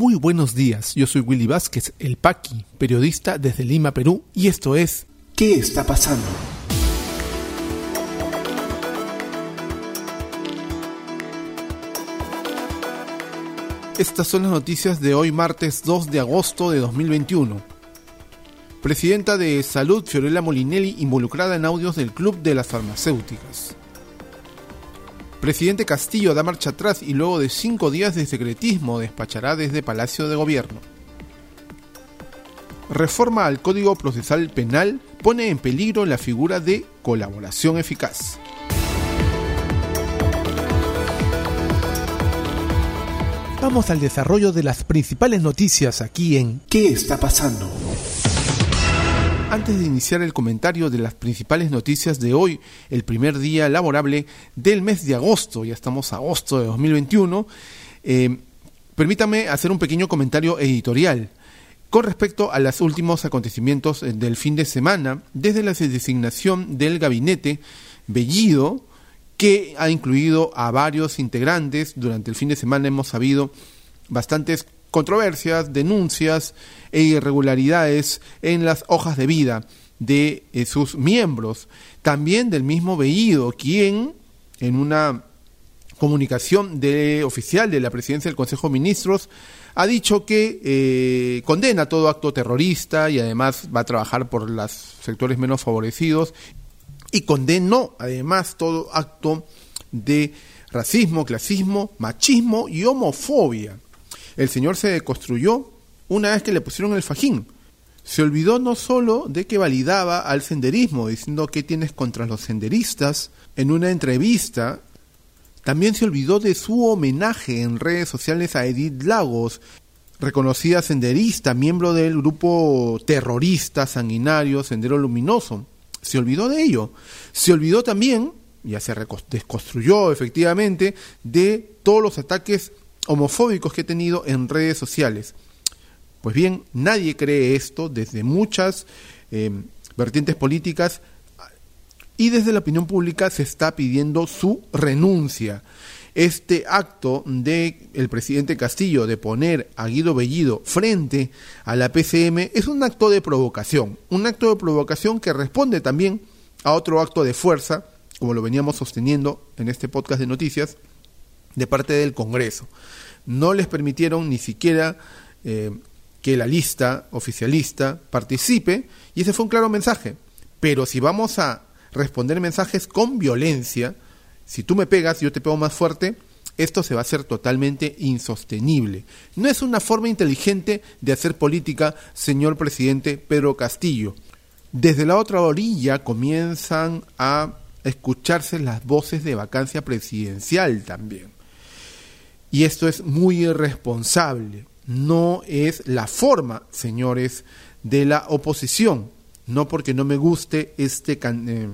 Muy buenos días, yo soy Willy Vázquez, el Paqui, periodista desde Lima, Perú, y esto es ¿Qué está pasando? Estas son las noticias de hoy martes 2 de agosto de 2021. Presidenta de Salud Fiorella Molinelli involucrada en audios del Club de las Farmacéuticas. Presidente Castillo da marcha atrás y luego de cinco días de secretismo despachará desde Palacio de Gobierno. Reforma al Código Procesal Penal pone en peligro la figura de colaboración eficaz. Vamos al desarrollo de las principales noticias aquí en ¿Qué está pasando? Antes de iniciar el comentario de las principales noticias de hoy, el primer día laborable del mes de agosto, ya estamos a agosto de 2021, eh, permítame hacer un pequeño comentario editorial con respecto a los últimos acontecimientos eh, del fin de semana, desde la designación del gabinete Bellido, que ha incluido a varios integrantes. Durante el fin de semana hemos sabido bastantes controversias, denuncias e irregularidades en las hojas de vida de eh, sus miembros. También del mismo Bellido, quien en una comunicación de, oficial de la presidencia del Consejo de Ministros ha dicho que eh, condena todo acto terrorista y además va a trabajar por los sectores menos favorecidos y condenó además todo acto de racismo, clasismo, machismo y homofobia. El señor se deconstruyó una vez que le pusieron el fajín. Se olvidó no solo de que validaba al senderismo, diciendo que tienes contra los senderistas. En una entrevista, también se olvidó de su homenaje en redes sociales a Edith Lagos, reconocida senderista, miembro del grupo terrorista sanguinario Sendero Luminoso. Se olvidó de ello. Se olvidó también, ya se desconstruyó efectivamente, de todos los ataques homofóbicos que he tenido en redes sociales. Pues bien, nadie cree esto desde muchas eh, vertientes políticas y desde la opinión pública se está pidiendo su renuncia. Este acto de el presidente Castillo de poner a Guido Bellido frente a la PCM es un acto de provocación, un acto de provocación que responde también a otro acto de fuerza, como lo veníamos sosteniendo en este podcast de noticias, de parte del Congreso. No les permitieron ni siquiera eh, que la lista oficialista participe y ese fue un claro mensaje. Pero si vamos a responder mensajes con violencia, si tú me pegas, yo te pego más fuerte, esto se va a hacer totalmente insostenible. No es una forma inteligente de hacer política, señor presidente Pedro Castillo. Desde la otra orilla comienzan a escucharse las voces de vacancia presidencial también. Y esto es muy irresponsable. No es la forma, señores, de la oposición. No porque no me guste este eh,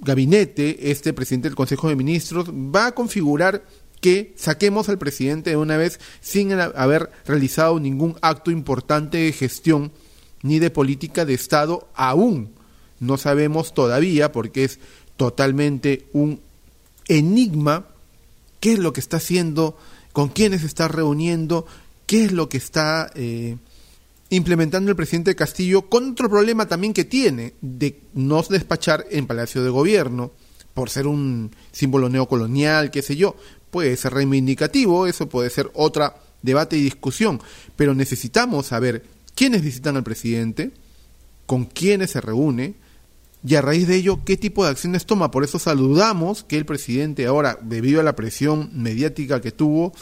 gabinete, este presidente del Consejo de Ministros, va a configurar que saquemos al presidente de una vez sin haber realizado ningún acto importante de gestión ni de política de Estado aún. No sabemos todavía porque es totalmente un enigma qué es lo que está haciendo, con quiénes está reuniendo, qué es lo que está eh, implementando el presidente Castillo, con otro problema también que tiene de no despachar en Palacio de Gobierno, por ser un símbolo neocolonial, qué sé yo, puede ser reivindicativo, eso puede ser otra debate y discusión, pero necesitamos saber quiénes visitan al presidente, con quiénes se reúne, y a raíz de ello, ¿qué tipo de acciones toma? Por eso saludamos que el presidente ahora, debido a la presión mediática que tuvo,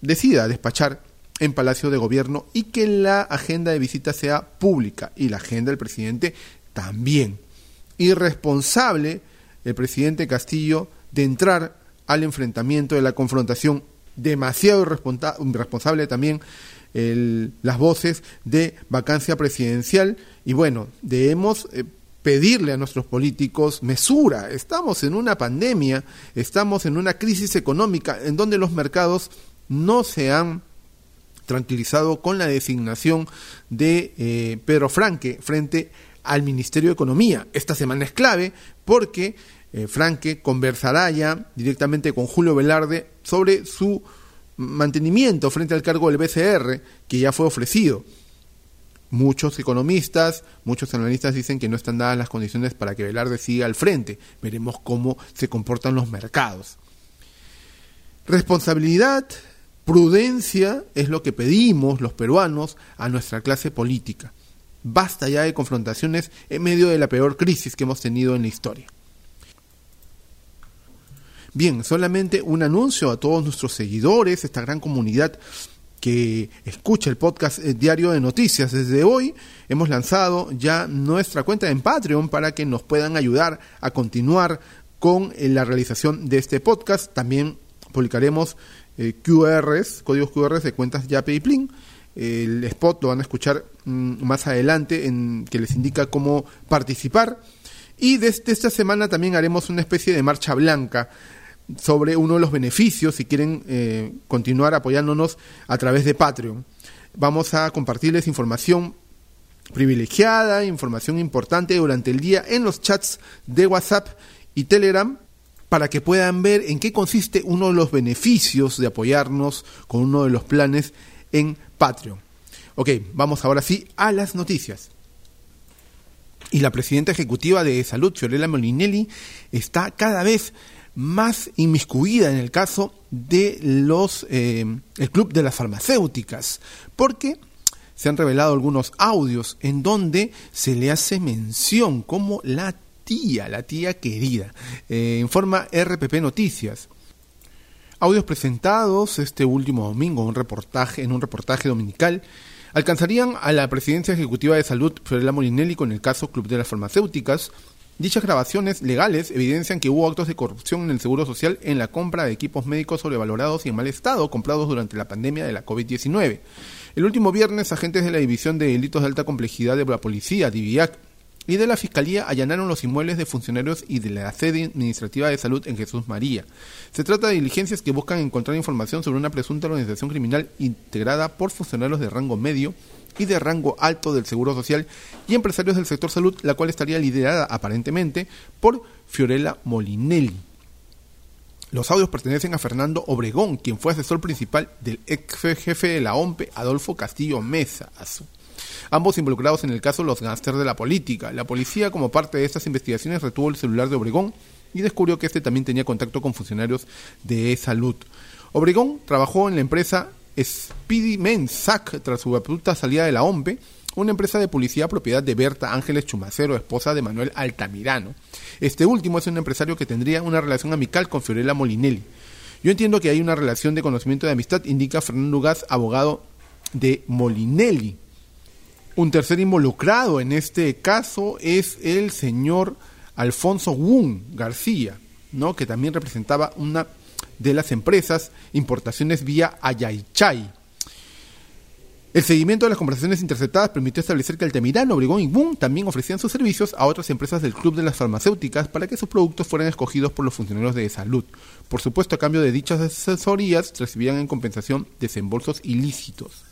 decida despachar en Palacio de Gobierno y que la agenda de visita sea pública y la agenda del presidente también. Irresponsable el presidente Castillo de entrar al enfrentamiento, de la confrontación, demasiado irresponsable también las voces de vacancia presidencial y bueno, debemos eh, pedirle a nuestros políticos mesura. Estamos en una pandemia, estamos en una crisis económica en donde los mercados no se han tranquilizado con la designación de eh, Pedro Franque frente al Ministerio de Economía. Esta semana es clave porque eh, Franque conversará ya directamente con Julio Velarde sobre su mantenimiento frente al cargo del BCR que ya fue ofrecido. Muchos economistas, muchos analistas dicen que no están dadas las condiciones para que Velarde siga al frente. Veremos cómo se comportan los mercados. Responsabilidad, prudencia es lo que pedimos los peruanos a nuestra clase política. Basta ya de confrontaciones en medio de la peor crisis que hemos tenido en la historia. Bien, solamente un anuncio a todos nuestros seguidores, esta gran comunidad que escucha el podcast eh, diario de noticias. Desde hoy hemos lanzado ya nuestra cuenta en Patreon para que nos puedan ayudar a continuar con eh, la realización de este podcast. También publicaremos eh, QRs, códigos QRs de cuentas Yape y Plin. El spot lo van a escuchar mm, más adelante en que les indica cómo participar. Y desde esta semana también haremos una especie de marcha blanca sobre uno de los beneficios si quieren eh, continuar apoyándonos a través de Patreon. Vamos a compartirles información privilegiada, información importante durante el día en los chats de WhatsApp y Telegram para que puedan ver en qué consiste uno de los beneficios de apoyarnos con uno de los planes en Patreon. Ok, vamos ahora sí a las noticias. Y la presidenta ejecutiva de Salud, Fiorella Molinelli, está cada vez más inmiscuida en el caso de los eh, el club de las farmacéuticas, porque se han revelado algunos audios en donde se le hace mención como la tía, la tía querida, eh, en forma RPP Noticias. Audios presentados este último domingo un reportaje, en un reportaje dominical alcanzarían a la presidencia ejecutiva de salud Fiorella Molinelli con el caso Club de las Farmacéuticas, Dichas grabaciones legales evidencian que hubo actos de corrupción en el Seguro Social en la compra de equipos médicos sobrevalorados y en mal estado comprados durante la pandemia de la COVID-19. El último viernes, agentes de la División de Delitos de Alta Complejidad de la Policía, DIVIAC, y de la Fiscalía allanaron los inmuebles de funcionarios y de la sede administrativa de salud en Jesús María. Se trata de diligencias que buscan encontrar información sobre una presunta organización criminal integrada por funcionarios de rango medio y de rango alto del Seguro Social y empresarios del sector salud, la cual estaría liderada aparentemente por Fiorella Molinelli. Los audios pertenecen a Fernando Obregón, quien fue asesor principal del ex jefe de la OMPE, Adolfo Castillo Mesa. Ambos involucrados en el caso Los Gánster de la Política. La policía, como parte de estas investigaciones, retuvo el celular de Obregón y descubrió que este también tenía contacto con funcionarios de salud. Obregón trabajó en la empresa Speedy Mensac tras su abrupta salida de la OMPE, una empresa de publicidad propiedad de Berta Ángeles Chumacero, esposa de Manuel Altamirano. Este último es un empresario que tendría una relación amical con Fiorella Molinelli. Yo entiendo que hay una relación de conocimiento de amistad, indica Fernando Gas, abogado de Molinelli. Un tercer involucrado en este caso es el señor Alfonso Wun García, ¿no? que también representaba una de las empresas, importaciones vía Ayaychay. El seguimiento de las conversaciones interceptadas permitió establecer que Altamirano, Obregón y Boom también ofrecían sus servicios a otras empresas del Club de las Farmacéuticas para que sus productos fueran escogidos por los funcionarios de salud. Por supuesto, a cambio de dichas asesorías, recibían en compensación desembolsos ilícitos.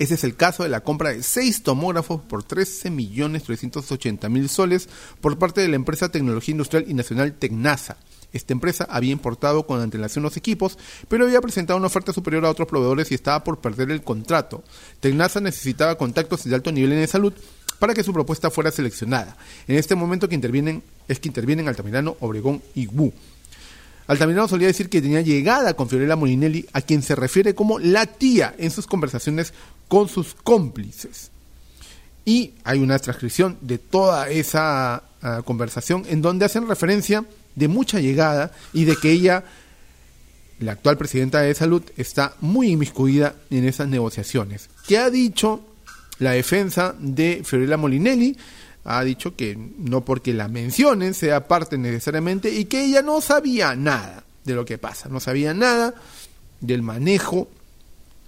Ese es el caso de la compra de seis tomógrafos por 13.380.000 soles por parte de la empresa Tecnología Industrial y Nacional Tecnasa esta empresa había importado con antelación los equipos, pero había presentado una oferta superior a otros proveedores y estaba por perder el contrato. Tecnasa necesitaba contactos de alto nivel en salud para que su propuesta fuera seleccionada. En este momento que intervienen es que intervienen Altamirano, Obregón y Wu. Altamirano solía decir que tenía llegada con Fiorella Molinelli, a quien se refiere como la tía en sus conversaciones con sus cómplices. Y hay una transcripción de toda esa ah, conversación en donde hacen referencia de mucha llegada y de que ella, la actual presidenta de salud, está muy inmiscuida en esas negociaciones. ¿Qué ha dicho la defensa de Fiorella Molinelli? Ha dicho que no porque la mencionen sea parte necesariamente y que ella no sabía nada de lo que pasa, no sabía nada del manejo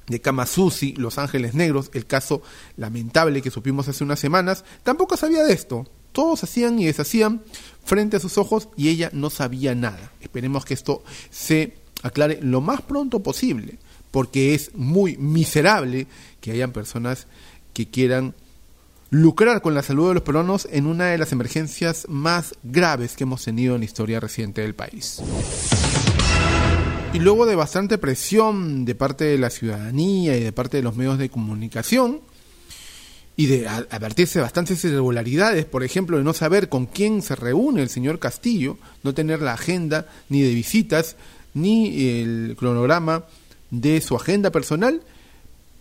de Kamasusi, Los Ángeles Negros, el caso lamentable que supimos hace unas semanas, tampoco sabía de esto. Todos hacían y deshacían frente a sus ojos y ella no sabía nada. Esperemos que esto se aclare lo más pronto posible, porque es muy miserable que hayan personas que quieran lucrar con la salud de los peruanos en una de las emergencias más graves que hemos tenido en la historia reciente del país. Y luego de bastante presión de parte de la ciudadanía y de parte de los medios de comunicación, y de advertirse bastantes irregularidades, por ejemplo, de no saber con quién se reúne el señor Castillo, no tener la agenda ni de visitas, ni el cronograma de su agenda personal,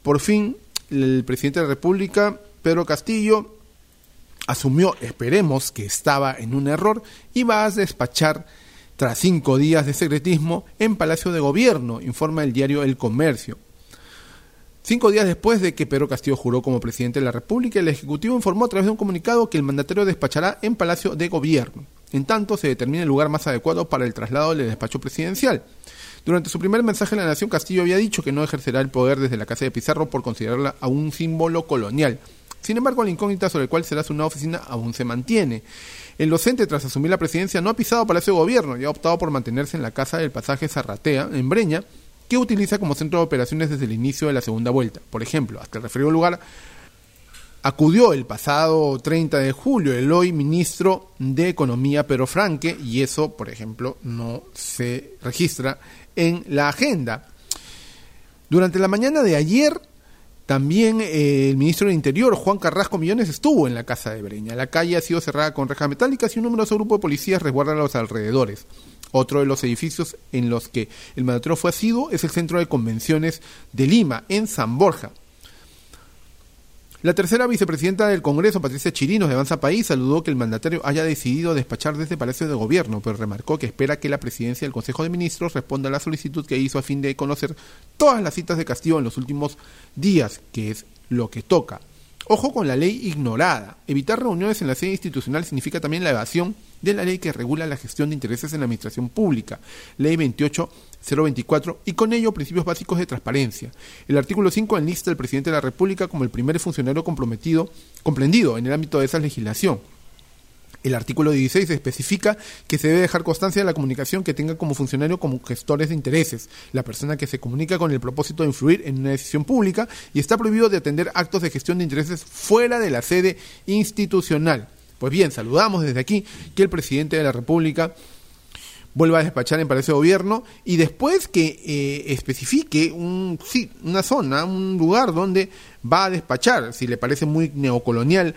por fin el presidente de la República, Pedro Castillo, asumió, esperemos que estaba en un error, y va a despachar tras cinco días de secretismo en Palacio de Gobierno, informa el diario El Comercio. Cinco días después de que Pedro Castillo juró como presidente de la República, el Ejecutivo informó a través de un comunicado que el mandatario despachará en Palacio de Gobierno. En tanto, se determina el lugar más adecuado para el traslado del despacho presidencial. Durante su primer mensaje a la Nación, Castillo había dicho que no ejercerá el poder desde la Casa de Pizarro por considerarla a un símbolo colonial. Sin embargo, la incógnita sobre cuál será su nueva oficina aún se mantiene. El docente, tras asumir la presidencia, no ha pisado Palacio de Gobierno y ha optado por mantenerse en la casa del pasaje Zarratea, en Breña, que utiliza como centro de operaciones desde el inicio de la segunda vuelta. Por ejemplo, hasta el referido lugar acudió el pasado 30 de julio el hoy ministro de Economía Pedro Franque y eso, por ejemplo, no se registra en la agenda. Durante la mañana de ayer, también eh, el ministro del Interior, Juan Carrasco Millones, estuvo en la casa de Breña. La calle ha sido cerrada con rejas metálicas y un numeroso grupo de policías resguarda los alrededores. Otro de los edificios en los que el mandatario fue asiduo es el Centro de Convenciones de Lima, en San Borja. La tercera vicepresidenta del Congreso, Patricia Chirinos, de Avanza País, saludó que el mandatario haya decidido despachar desde Palacio de Gobierno, pero remarcó que espera que la presidencia del Consejo de Ministros responda a la solicitud que hizo a fin de conocer todas las citas de Castillo en los últimos días, que es lo que toca. Ojo con la ley ignorada. Evitar reuniones en la sede institucional significa también la evasión de la ley que regula la gestión de intereses en la administración pública, Ley 28024, y con ello principios básicos de transparencia. El artículo 5 enlista al presidente de la República como el primer funcionario comprometido, comprendido en el ámbito de esa legislación. El artículo 16 especifica que se debe dejar constancia de la comunicación que tenga como funcionario como gestores de intereses, la persona que se comunica con el propósito de influir en una decisión pública y está prohibido de atender actos de gestión de intereses fuera de la sede institucional. Pues bien, saludamos desde aquí que el presidente de la República vuelva a despachar en Palacio de Gobierno y después que eh, especifique un, sí, una zona, un lugar donde va a despachar, si le parece muy neocolonial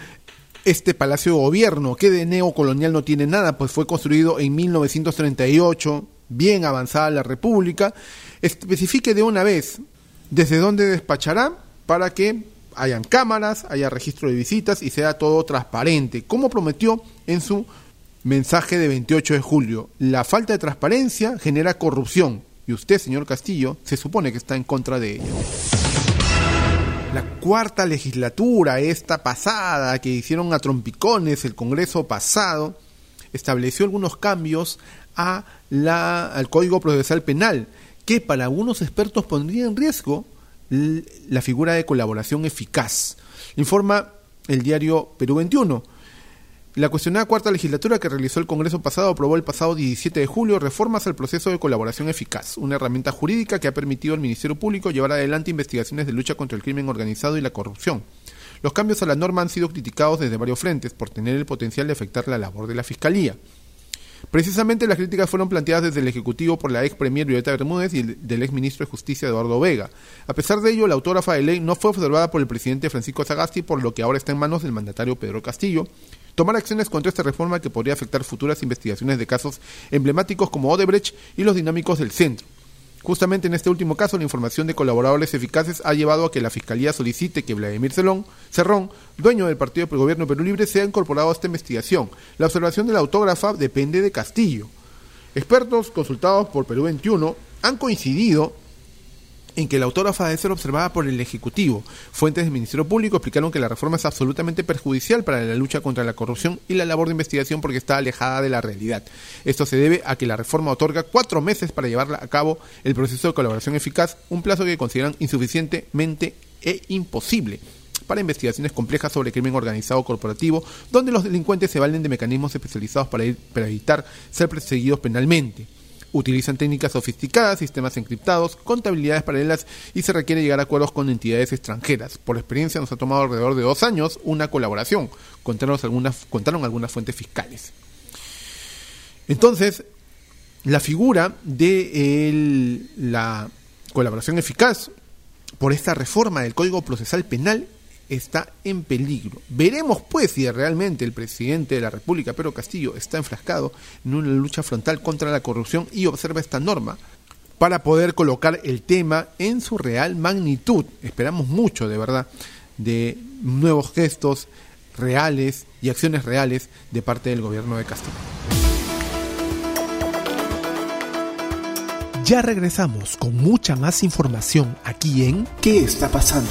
este Palacio de Gobierno, que de neocolonial no tiene nada, pues fue construido en 1938, bien avanzada la República, especifique de una vez desde dónde despachará para que hayan cámaras, haya registro de visitas y sea todo transparente, como prometió en su mensaje de 28 de julio. La falta de transparencia genera corrupción y usted, señor Castillo, se supone que está en contra de ello. La cuarta legislatura, esta pasada, que hicieron a trompicones el Congreso pasado, estableció algunos cambios al Código Procesal Penal, que para algunos expertos pondría en riesgo la figura de colaboración eficaz. Informa el diario Perú 21. La cuestionada cuarta legislatura que realizó el Congreso pasado aprobó el pasado 17 de julio reformas al proceso de colaboración eficaz, una herramienta jurídica que ha permitido al Ministerio Público llevar adelante investigaciones de lucha contra el crimen organizado y la corrupción. Los cambios a la norma han sido criticados desde varios frentes por tener el potencial de afectar la labor de la Fiscalía. Precisamente las críticas fueron planteadas desde el Ejecutivo por la ex premier Violeta Bermúdez y del ex ministro de Justicia Eduardo Vega. A pesar de ello, la autógrafa de ley no fue observada por el presidente Francisco Sagasti, por lo que ahora está en manos del mandatario Pedro Castillo, tomar acciones contra esta reforma que podría afectar futuras investigaciones de casos emblemáticos como Odebrecht y los dinámicos del centro. Justamente en este último caso, la información de colaboradores eficaces ha llevado a que la Fiscalía solicite que Vladimir Cerrón, dueño del Partido del Gobierno Perú Libre, sea incorporado a esta investigación. La observación de la autógrafa depende de Castillo. Expertos consultados por Perú 21 han coincidido en que la autógrafa debe ser observada por el Ejecutivo. Fuentes del Ministerio Público explicaron que la reforma es absolutamente perjudicial para la lucha contra la corrupción y la labor de investigación porque está alejada de la realidad. Esto se debe a que la reforma otorga cuatro meses para llevar a cabo el proceso de colaboración eficaz, un plazo que consideran insuficientemente e imposible para investigaciones complejas sobre crimen organizado corporativo, donde los delincuentes se valen de mecanismos especializados para, para evitar ser perseguidos penalmente. Utilizan técnicas sofisticadas, sistemas encriptados, contabilidades paralelas y se requiere llegar a acuerdos con entidades extranjeras. Por experiencia nos ha tomado alrededor de dos años una colaboración, contaron algunas, fuentes fiscales. Entonces, la figura de la colaboración eficaz por esta reforma del Código Procesal Penal está en peligro. Veremos pues si realmente el presidente de la República, Pedro Castillo, está enfrascado en una lucha frontal contra la corrupción y observa esta norma para poder colocar el tema en su real magnitud. Esperamos mucho, de verdad, de nuevos gestos reales y acciones reales de parte del gobierno de Castillo. Ya regresamos con mucha más información aquí en ¿Qué está pasando?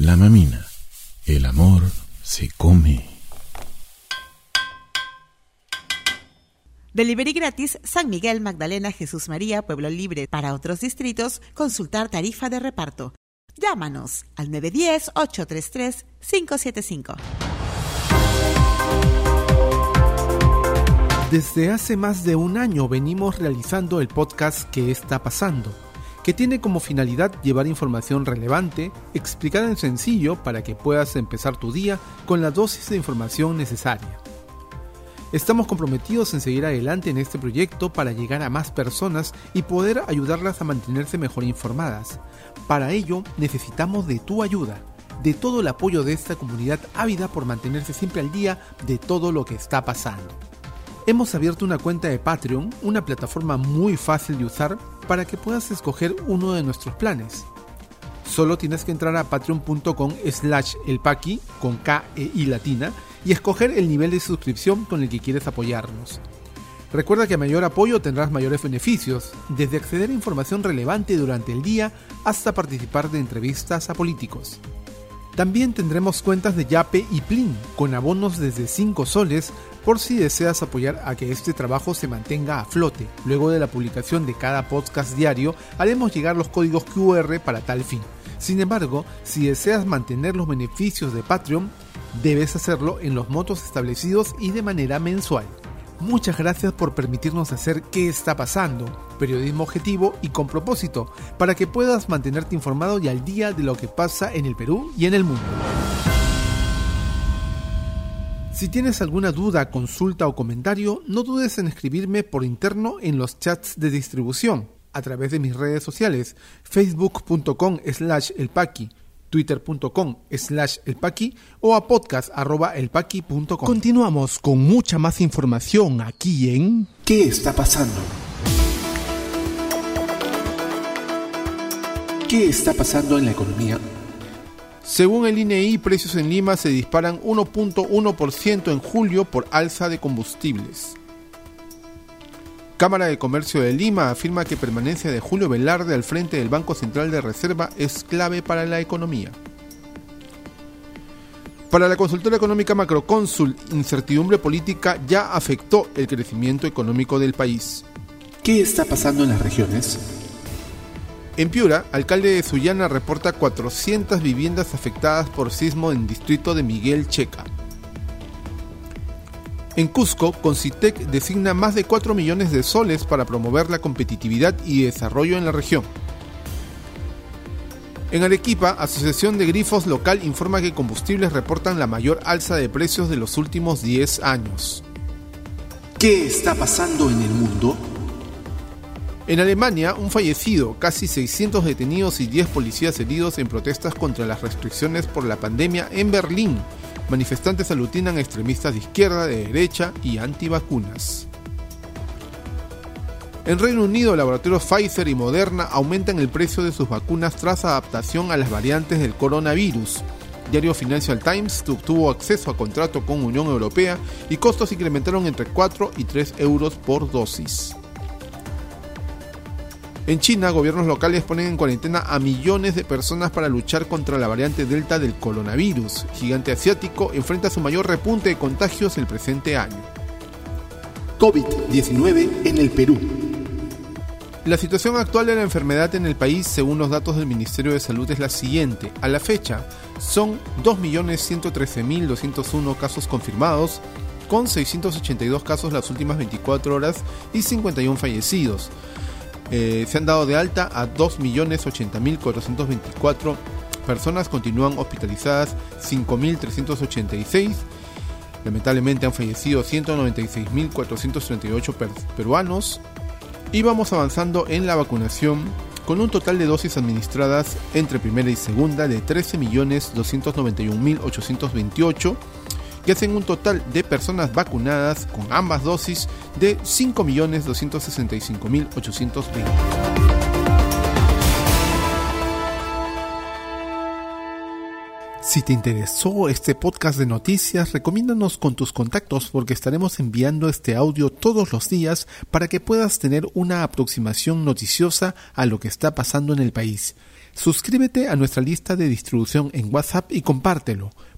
La mamina, el amor se come. Delivery gratis San Miguel, Magdalena, Jesús María, Pueblo Libre. Para otros distritos, consultar tarifa de reparto. Llámanos al 910-833-575. Desde hace más de un año venimos realizando el podcast ¿Qué está pasando? Que tiene como finalidad llevar información relevante, explicada en sencillo para que puedas empezar tu día con la dosis de información necesaria. Estamos comprometidos en seguir adelante en este proyecto para llegar a más personas y poder ayudarlas a mantenerse mejor informadas. Para ello necesitamos de tu ayuda, de todo el apoyo de esta comunidad ávida por mantenerse siempre al día de todo lo que está pasando. Hemos abierto una cuenta de Patreon, una plataforma muy fácil de usar para que puedas escoger uno de nuestros planes. Solo tienes que entrar a patreon.com slash elpaqui con K e I latina y escoger el nivel de suscripción con el que quieres apoyarnos. Recuerda que a mayor apoyo tendrás mayores beneficios, desde acceder a información relevante durante el día hasta participar de entrevistas a políticos. También tendremos cuentas de Yape y Plin, con abonos desde 5 soles por si deseas apoyar a que este trabajo se mantenga a flote. Luego de la publicación de cada podcast diario, haremos llegar los códigos QR para tal fin. Sin embargo, si deseas mantener los beneficios de Patreon, debes hacerlo en los montos establecidos y de manera mensual. Muchas gracias por permitirnos hacer qué está pasando, periodismo objetivo y con propósito, para que puedas mantenerte informado y al día de lo que pasa en el Perú y en el mundo. Si tienes alguna duda, consulta o comentario, no dudes en escribirme por interno en los chats de distribución, a través de mis redes sociales, facebook.com slash elpaqui, twitter.com slash elpaqui o a podcast arroba elpaqui.com. Continuamos con mucha más información aquí en... ¿Qué está pasando? ¿Qué está pasando en la economía? Según el INEI, precios en Lima se disparan 1.1% en julio por alza de combustibles. Cámara de Comercio de Lima afirma que permanencia de Julio Velarde al frente del Banco Central de Reserva es clave para la economía. Para la consultora económica Macrocónsul, incertidumbre política ya afectó el crecimiento económico del país. ¿Qué está pasando en las regiones? En Piura, alcalde de Sullana reporta 400 viviendas afectadas por sismo en distrito de Miguel Checa. En Cusco, Concitec designa más de 4 millones de soles para promover la competitividad y desarrollo en la región. En Arequipa, Asociación de Grifos Local informa que combustibles reportan la mayor alza de precios de los últimos 10 años. ¿Qué está pasando en el mundo? En Alemania, un fallecido, casi 600 detenidos y 10 policías heridos en protestas contra las restricciones por la pandemia en Berlín. Manifestantes aglutinan a extremistas de izquierda, de derecha y antivacunas. En Reino Unido, laboratorios Pfizer y Moderna aumentan el precio de sus vacunas tras adaptación a las variantes del coronavirus. Diario Financial Times tuvo acceso a contrato con Unión Europea y costos incrementaron entre 4 y 3 euros por dosis. En China, gobiernos locales ponen en cuarentena a millones de personas para luchar contra la variante Delta del coronavirus. Gigante asiático enfrenta su mayor repunte de contagios el presente año. COVID-19 en el Perú. La situación actual de la enfermedad en el país, según los datos del Ministerio de Salud, es la siguiente. A la fecha, son 2.113.201 casos confirmados, con 682 casos las últimas 24 horas y 51 fallecidos. Eh, se han dado de alta a 2.080.424 personas, continúan hospitalizadas 5.386. Lamentablemente han fallecido 196.438 peruanos. Y vamos avanzando en la vacunación con un total de dosis administradas entre primera y segunda de 13.291.828 que hacen un total de personas vacunadas con ambas dosis de 5.265.820. Si te interesó este podcast de noticias, recomiéndanos con tus contactos porque estaremos enviando este audio todos los días para que puedas tener una aproximación noticiosa a lo que está pasando en el país. Suscríbete a nuestra lista de distribución en WhatsApp y compártelo.